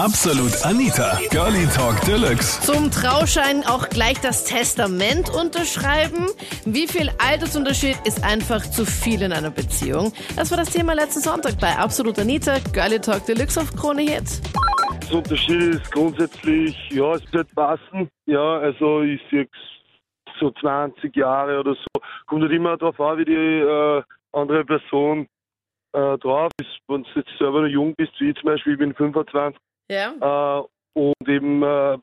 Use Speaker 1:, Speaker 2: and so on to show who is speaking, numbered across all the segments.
Speaker 1: Absolut Anita, Girlie Talk Deluxe.
Speaker 2: Zum Trauschein auch gleich das Testament unterschreiben. Wie viel Altersunterschied ist einfach zu viel in einer Beziehung? Das war das Thema letzten Sonntag bei Absolut Anita, Girlie Talk Deluxe auf Krone Hit.
Speaker 3: Der Unterschied ist grundsätzlich, ja, es wird passen. Ja, also ich sehe so 20 Jahre oder so. Kommt halt immer darauf an, wie die äh, andere Person äh, drauf ist. Wenn du jetzt selber noch jung bist, wie ich zum Beispiel, ich bin 25,
Speaker 2: Ja?
Speaker 3: äh, und eben, äh,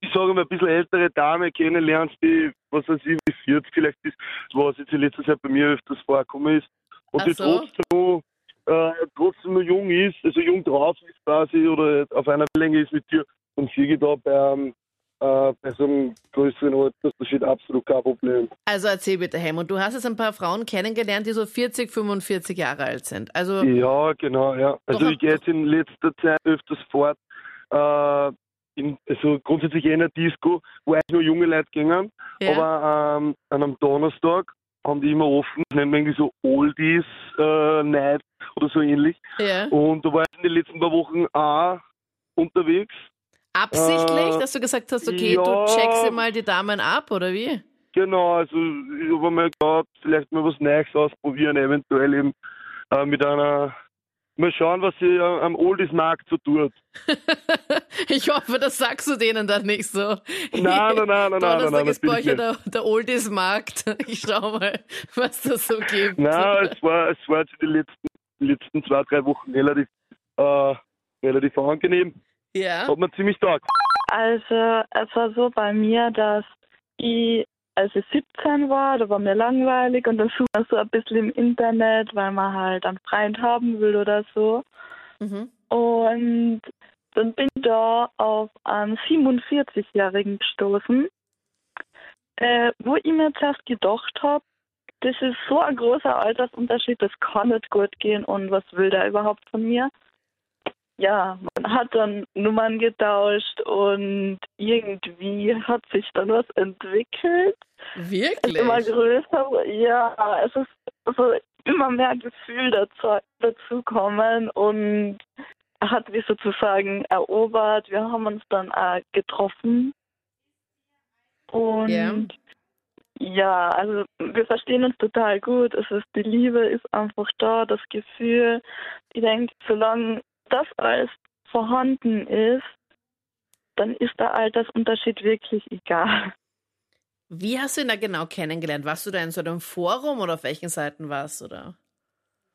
Speaker 3: ich sage mal, ein bisschen ältere Dame kennenlernst, die, was weiß ich, wie 40 vielleicht ist, was jetzt in letzter Zeit bei mir öfters vorgekommen ist, und
Speaker 2: Ach
Speaker 3: die
Speaker 2: so.
Speaker 3: trotzdem noch, äh, trotzdem noch jung ist, also jung drauf ist quasi, oder auf einer Länge ist mit dir, dann sehe ich da bei, äh, bei so einem größeren Altersunterschied absolut kein Problem.
Speaker 2: Also erzähl bitte, Helmut, du hast jetzt ein paar Frauen kennengelernt, die so 40, 45 Jahre alt sind. Also,
Speaker 3: Ja, genau, ja. Also ich gehe jetzt in letzter Zeit öfters fort, äh, in, also grundsätzlich in eine Disco, wo eigentlich nur junge Leute gingen,
Speaker 2: ja.
Speaker 3: aber ähm, an einem Donnerstag haben die immer offen, nennen wir irgendwie so Oldies äh, Night oder so ähnlich.
Speaker 2: ja.
Speaker 3: Und da war ich in den letzten paar Wochen auch unterwegs.
Speaker 2: Absichtlich,
Speaker 3: äh,
Speaker 2: dass du gesagt hast, okay,
Speaker 3: ja.
Speaker 2: du checkst mal die Damen ab, oder wie?
Speaker 3: Genau, also ich habe mir gedacht, vielleicht mal was Neues ausprobieren, eventuell eben äh, mit einer, mal schauen, was sie am Oldies-Markt so tut.
Speaker 2: ich hoffe, das sagst du denen dann nicht so.
Speaker 3: Nein, nein, nein, nein, nein, nein,
Speaker 2: Donnerstag ist bei euch ja der, der Oldies-Markt. Ich schau mal, was das so gibt.
Speaker 3: Nein, es war, es war jetzt die letzten, die letzten zwei, drei Wochen relativ, äh, relativ angenehm.
Speaker 2: Ja.
Speaker 3: Hat mir ziemlich taugt.
Speaker 4: Also es war so bei mir, dass ich, als ich 17 war, da war mir langweilig und dann sucht man so ein bisschen im Internet, weil man halt einen Freund haben will oder so.
Speaker 2: Mhm.
Speaker 4: Und dann bin ich da auf einen 47-Jährigen gestoßen, äh, wo ich mir zuerst gedacht habe, das ist so ein großer Altersunterschied, das kann nicht gut gehen und was will der überhaupt von mir? Ja, man hat dann Nummern getauscht und irgendwie hat sich dann was entwickelt. Es ist immer
Speaker 2: Wirklich?
Speaker 4: größer, ja, es ist so immer mehr Gefühl dazu, dazukommen und er hat mich sozusagen erobert. Wir haben uns dann auch getroffen und
Speaker 2: Ja.
Speaker 4: ja, also wir verstehen uns total gut. Es ist die Liebe ist einfach da, das Gefühl. Ich denke, solange das alles vorhanden ist, dann ist der Altersunterschied wirklich egal.
Speaker 2: Wie hast du ihn da genau kennengelernt? Warst du da in so einem Forum oder auf welchen Seiten warst du da?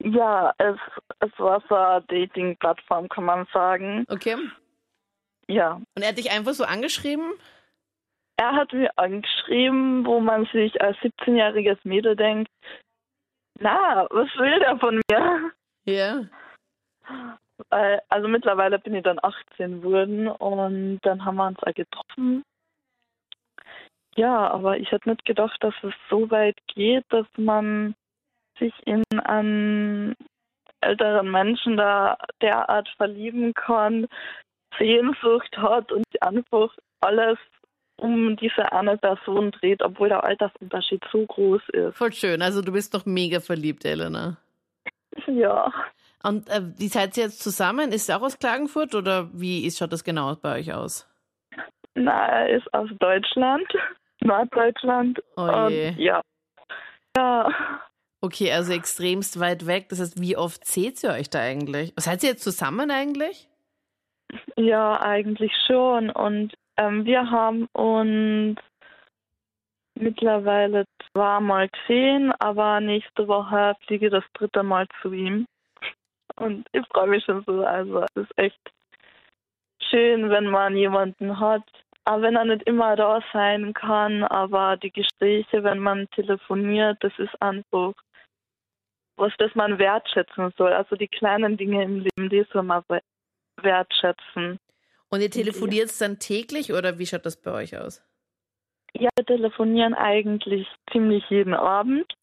Speaker 4: Ja, es, es war so eine Dating-Plattform, kann man sagen.
Speaker 2: Okay.
Speaker 4: Ja,
Speaker 2: Und er hat dich einfach so angeschrieben?
Speaker 4: er hat mir angeschrieben, wo man sich als 17-jähriges Mädel denkt, na, was will der von mir?
Speaker 2: Ja.
Speaker 4: Äh, Also mittlerweile bin ich dann 18 geworden und dann haben wir uns auch getroffen. Ja, aber ich hätte nicht gedacht, dass es so weit geht, dass man sich in einen älteren Menschen da derart verlieben kann, Sehnsucht hat und einfach alles um diese eine Person dreht, obwohl der Altersunterschied so groß ist.
Speaker 2: Voll schön. Also du bist doch mega verliebt, Elena.
Speaker 4: Ja.
Speaker 2: Und äh, wie seid ihr jetzt zusammen? Ist er auch aus Klagenfurt oder wie ist, schaut das genau bei euch aus?
Speaker 4: Na, er ist aus Deutschland, Norddeutschland.
Speaker 2: Oh je.
Speaker 4: Und ja. Ja.
Speaker 2: Okay, also extremst weit weg. Das heißt, wie oft seht ihr euch da eigentlich? Seid ihr jetzt zusammen eigentlich?
Speaker 4: Ja, eigentlich schon. Und ähm, wir haben uns mittlerweile zweimal gesehen, aber nächste Woche fliege ich das dritte Mal zu ihm. Und ich freue mich schon so. Also es ist echt schön, wenn man jemanden hat. Aber wenn er nicht immer da sein kann, aber die Gespräche, wenn man telefoniert, das ist einfach was, das man wertschätzen soll. Also die kleinen Dinge im Leben, die soll man we- wertschätzen.
Speaker 2: Und ihr telefoniert dann täglich oder wie schaut das bei euch aus?
Speaker 4: Ja, wir telefonieren eigentlich ziemlich jeden Abend.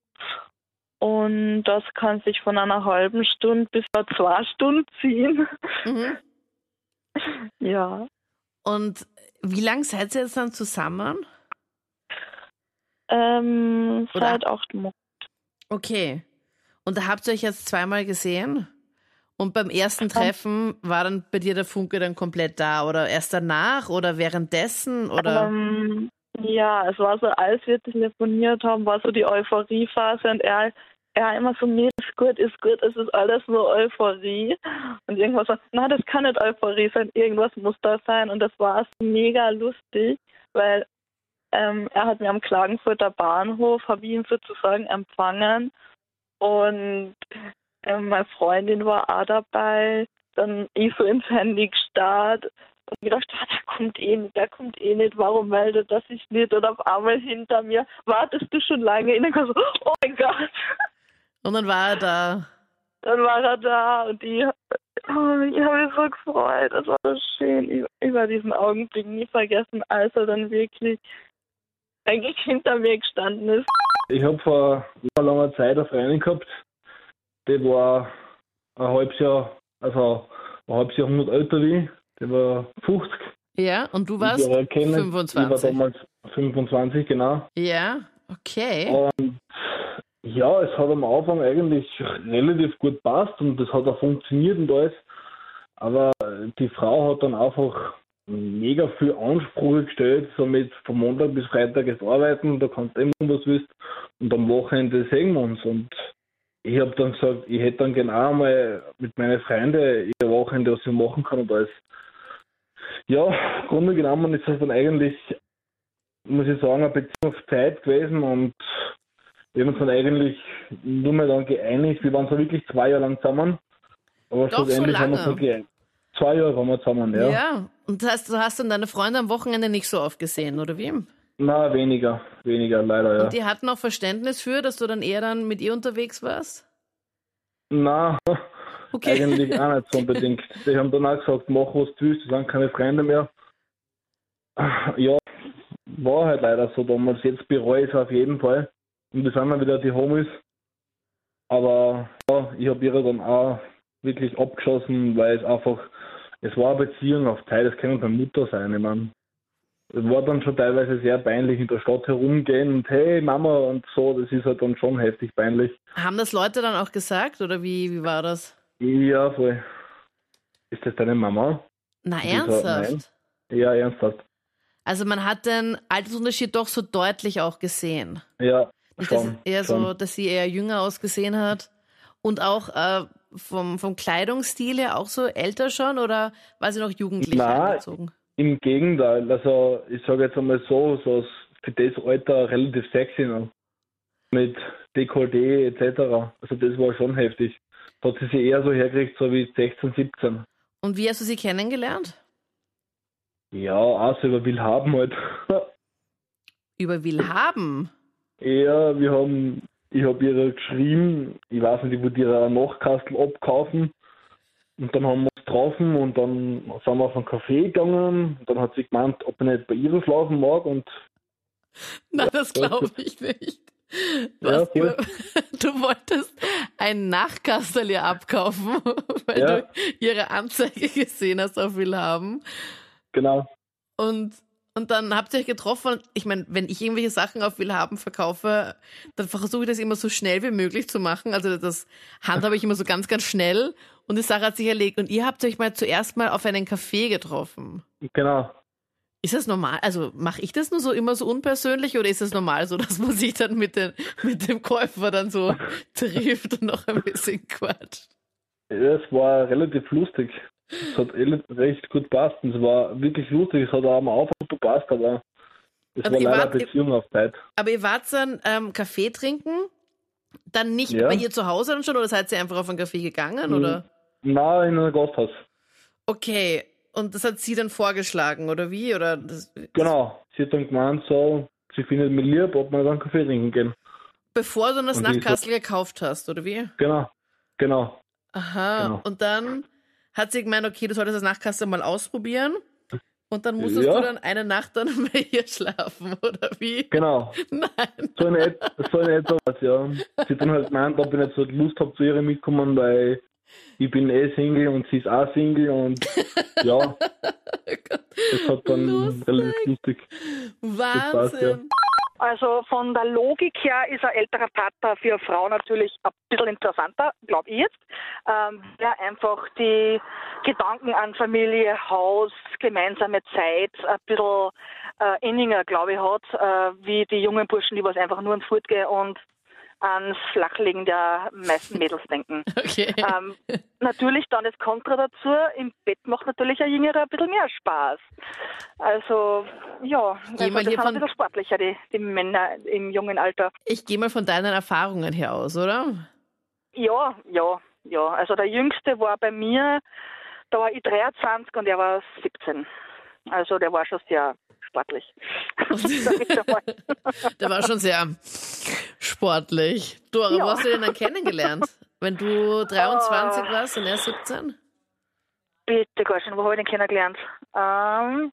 Speaker 4: Und das kann sich von einer halben Stunde bis zu zwei Stunden ziehen.
Speaker 2: Mhm.
Speaker 4: Ja.
Speaker 2: Und wie lange seid ihr jetzt dann zusammen?
Speaker 4: Ähm,
Speaker 2: Oder-
Speaker 4: seit acht Monaten.
Speaker 2: Okay. Und da habt ihr euch jetzt zweimal gesehen? Und beim ersten Treffen war dann bei dir der Funke dann komplett da oder erst danach oder währenddessen oder?
Speaker 4: Ähm, ja, es war so, als wir telefoniert haben, war so die Euphoriephase und er, er immer so, nee, ist gut, ist gut, es ist alles nur Euphorie. Und irgendwas so, na, das kann nicht Euphorie sein, irgendwas muss da sein. Und das war mega lustig, weil ähm, er hat mir am Klagenfurter Bahnhof, habe ihn sozusagen empfangen und ähm, meine Freundin war auch dabei. Dann ich so ins Handy gestarrt und gedacht, ah, der kommt eh nicht, der kommt eh nicht, warum meldet er sich nicht? Und auf einmal hinter mir, wartest du schon lange? Und dann so, oh mein Gott.
Speaker 2: Und dann war er da.
Speaker 4: Dann war er da und die, oh, ich habe mich so gefreut. Das war so schön. Ich, ich werde diesen Augenblick nie vergessen, als er dann wirklich eigentlich hinter mir gestanden ist.
Speaker 5: Ich habe vor langer, langer Zeit eine Freundin gehabt, die war ein halbes Jahr, also ein halbes Jahrhundert älter wie ich. Die war 50.
Speaker 2: Ja, und du warst
Speaker 5: Ich war kennen-
Speaker 2: 25.
Speaker 5: Ich war damals 25, genau.
Speaker 2: Ja, okay.
Speaker 5: Und ja, es hat am Anfang eigentlich relativ gut passt und das hat auch funktioniert und alles. Aber die Frau hat dann einfach mega viel Ansprüche gestellt, so mit von Montag bis Freitag jetzt arbeiten, da kannst du immer was willst und am Wochenende sehen wir uns. Und ich habe dann gesagt, ich hätte dann genau mal mit meinen Freunden ihr Wochenende, was ich machen kann und alles. Ja, im Grunde genommen ist das dann eigentlich, muss ich sagen, eine Beziehung auf Zeit gewesen und wir haben uns dann eigentlich nur mehr dann geeinigt. Wir waren so wirklich zwei Jahre lang zusammen. Aber
Speaker 2: Doch, so
Speaker 5: schlussendlich haben wir uns dann geeinigt. Zwei Jahre waren wir zusammen, ja.
Speaker 2: ja. Und das heißt, du hast dann deine Freunde am Wochenende nicht so oft gesehen, oder wie?
Speaker 5: Na, weniger, weniger, leider, ja.
Speaker 2: Und die hatten auch Verständnis für, dass du dann eher dann mit ihr unterwegs warst?
Speaker 5: Na,
Speaker 2: Okay.
Speaker 5: eigentlich auch nicht so unbedingt. Die haben dann auch gesagt, mach was du willst, das sind keine Freunde mehr. Ja, war halt leider so damals. Jetzt bereue ich es auf jeden Fall. Und wir sind dann wieder die Homies. Aber ja, ich habe ihre dann auch wirklich abgeschossen, weil es einfach, es war eine Beziehung auf Zeit, das kann keine Mutter sein, ich meine. Es war dann schon teilweise sehr peinlich in der Stadt herumgehen und hey Mama und so, das ist halt dann schon heftig peinlich.
Speaker 2: Haben das Leute dann auch gesagt oder wie, wie war das?
Speaker 5: Ja, voll. Ist das deine Mama?
Speaker 2: Na,
Speaker 5: so,
Speaker 2: ernsthaft?
Speaker 5: Ja, ernsthaft.
Speaker 2: Also man hat den Altersunterschied doch so deutlich auch gesehen.
Speaker 5: Ja,
Speaker 2: Dass
Speaker 5: schon.
Speaker 2: es eher
Speaker 5: schon.
Speaker 2: so, dass sie eher jünger ausgesehen hat. Und auch äh, vom, vom Kleidungsstil her auch so älter schon oder war sie noch jugendlich
Speaker 5: Na,
Speaker 2: angezogen?
Speaker 5: Im Gegenteil, also ich sage jetzt einmal so, so ist für das Alter relativ sexy noch. Mit Dekolleté etc. Also das war schon heftig. Da hat sie sich eher so hergekriegt, so wie 16, 17.
Speaker 2: Und wie hast du sie kennengelernt?
Speaker 5: Ja, auch so über Willhaben halt.
Speaker 2: Über Willhaben.
Speaker 5: Ja, wir haben, ich habe ihr geschrieben, ich weiß nicht, ich wollte ihr einen Nachkastel abkaufen. Und dann haben wir uns getroffen und dann sind wir auf einen Café gegangen. Und dann hat sie gemeint, ob ich nicht bei ihr schlafen mag. Und
Speaker 2: Na, das glaube ich nicht. Du,
Speaker 5: Ja,
Speaker 2: über, du wolltest ein Nachkastel ihr abkaufen, weil
Speaker 5: Ja.
Speaker 2: du ihre Anzeige gesehen hast auf Willhaben.
Speaker 5: genau,
Speaker 2: Und, und dann habt ihr euch getroffen. Ich meine, wenn ich irgendwelche Sachen auf Willhaben verkaufe, dann versuche ich das immer so schnell wie möglich zu machen. Also das handhabe ich immer so ganz, ganz schnell. Und die Sache hat sich erlegt. Und ihr habt euch mal zuerst mal auf einen Café getroffen.
Speaker 5: genau.
Speaker 2: Ist das normal? Also mache ich das nur so immer so unpersönlich oder ist es normal so, dass man sich dann mit, den, mit dem Käufer dann so trifft und noch ein bisschen quatscht?
Speaker 5: Es war relativ lustig. Es hat ele- recht gut passt. Und es war wirklich lustig. Es hat auch am Anfang gut gepasst, aber es
Speaker 2: Also
Speaker 5: war leider
Speaker 2: wart-
Speaker 5: Beziehung auf Zeit.
Speaker 2: Aber ihr wart dann ähm, Kaffee trinken, dann nicht
Speaker 5: Ja.
Speaker 2: bei ihr zu Hause dann schon oder seid ihr einfach auf einen Kaffee gegangen
Speaker 5: Mhm.
Speaker 2: oder?
Speaker 5: Na, in einem Gasthaus.
Speaker 2: Okay, und das hat sie dann vorgeschlagen oder wie? Oder das,
Speaker 5: Genau. Sie hat dann gemeint, so, sie findet mich lieb, ob wir dann Kaffee trinken gehen.
Speaker 2: Bevor du das
Speaker 5: die ist
Speaker 2: Nachtkastel gekauft hast, oder wie?
Speaker 5: Genau. Genau.
Speaker 2: Aha.
Speaker 5: Genau.
Speaker 2: Und dann hat sie gemeint, okay, du solltest das Nachtkastel mal ausprobieren. Und dann musstest
Speaker 5: Ja.
Speaker 2: du dann eine Nacht dann bei ihr schlafen, oder wie?
Speaker 5: Genau.
Speaker 2: Nein.
Speaker 5: So in, et so in etwa was, ja. Sie hat dann halt gemeint, ob ich nicht so Lust habe, zu ihr mitkommen, weil ich bin eh Single und sie ist auch Single und ja, das hat dann
Speaker 2: Lustig.
Speaker 5: relativ lustig.
Speaker 2: Wahnsinn.
Speaker 5: Ja.
Speaker 6: Also von der Logik her ist ein älterer Partner für eine Frau natürlich ein bisschen interessanter, glaube ich jetzt, ähm, der einfach die Gedanken an Familie, Haus, gemeinsame Zeit ein bisschen äh, inniger, glaube ich, hat, äh, wie die jungen Burschen, die was einfach nur ins Fortgehen und ans Flachlegen der meisten Mädels denken.
Speaker 2: Okay.
Speaker 6: Ähm, natürlich dann das Kontra dazu, im Bett macht natürlich ein Jüngerer ein bisschen mehr Spaß. Also, ja, also das sind ein bisschen sportlicher, die, die Männer im jungen Alter.
Speaker 2: Ich gehe mal von deinen Erfahrungen her aus, oder?
Speaker 6: Ja, ja, ja. Also der Jüngste war bei mir, da war ich 23 und er war 17. Also der war schon sehr sportlich.
Speaker 2: Der war schon sehr sportlich. Dora, wo
Speaker 6: Ja.
Speaker 2: hast du den dann kennengelernt? Wenn du 23
Speaker 6: Ah.
Speaker 2: warst und er 17?
Speaker 6: Bitte, schon, wo habe ich den kennengelernt? Ähm,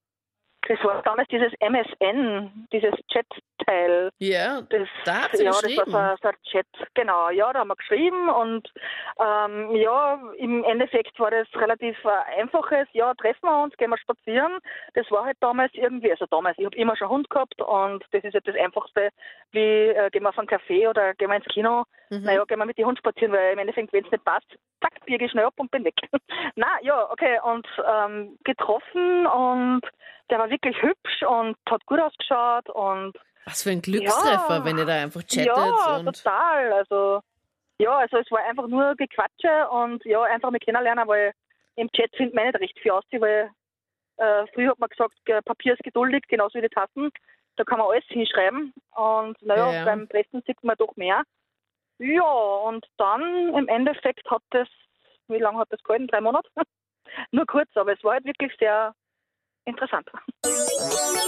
Speaker 6: das war damals dieses MSN, dieses Chat-Teil.
Speaker 2: Ja,
Speaker 6: Das,
Speaker 2: Da hat sie
Speaker 6: ja, das
Speaker 2: geschrieben.
Speaker 6: war so, so ein Chat, genau. Ja, da haben wir geschrieben und ähm, ja, im Endeffekt war das relativ äh, einfaches. Ja, treffen wir uns, gehen wir spazieren. Das war halt damals irgendwie, also damals, ich habe immer schon einen Hund gehabt und das ist halt das Einfachste, wie äh, gehen wir auf einen Café oder gehen wir ins Kino.
Speaker 2: Mhm.
Speaker 6: Naja, gehen wir mit dem Hund spazieren, weil im Endeffekt, wenn es nicht passt, zack, biege ich schnell ab und bin weg. Na ja, okay, und ähm, getroffen und der war wirklich hübsch und hat gut ausgeschaut und
Speaker 2: Was für ein Glückstreffer,
Speaker 6: Ja.
Speaker 2: wenn ihr da einfach chattet
Speaker 6: ja,
Speaker 2: und.
Speaker 6: total. Also ja, also es war einfach nur Gequatsche und ja, einfach mit kennenlernen, weil im Chat findet man nicht recht viel aus, weil äh, früher hat man gesagt, Papier ist geduldig, genauso wie die Tassen. Da kann man alles hinschreiben und naja,
Speaker 2: Ja, ja.
Speaker 6: beim Pressen sieht man doch mehr. Ja, und dann im Endeffekt hat das, wie lange hat das gehalten? Drei Monate? Nur kurz, aber es war halt wirklich sehr interessant.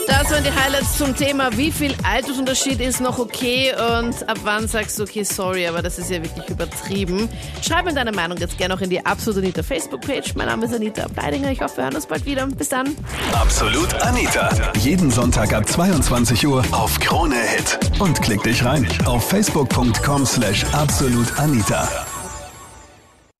Speaker 2: Das waren die Highlights zum Thema, wie viel Altersunterschied ist noch okay und ab wann sagst du, okay, sorry, aber das ist ja wirklich übertrieben. Schreib mir deine Meinung jetzt gerne noch in die Absolut Anita Facebook-Page. Mein Name ist Anita Bleidinger. Ich hoffe, wir hören uns bald wieder. Bis dann.
Speaker 1: Absolut Anita. Jeden Sonntag ab 22 Uhr auf Krone Hit. Und klick dich rein auf facebook.com slash absolutanita.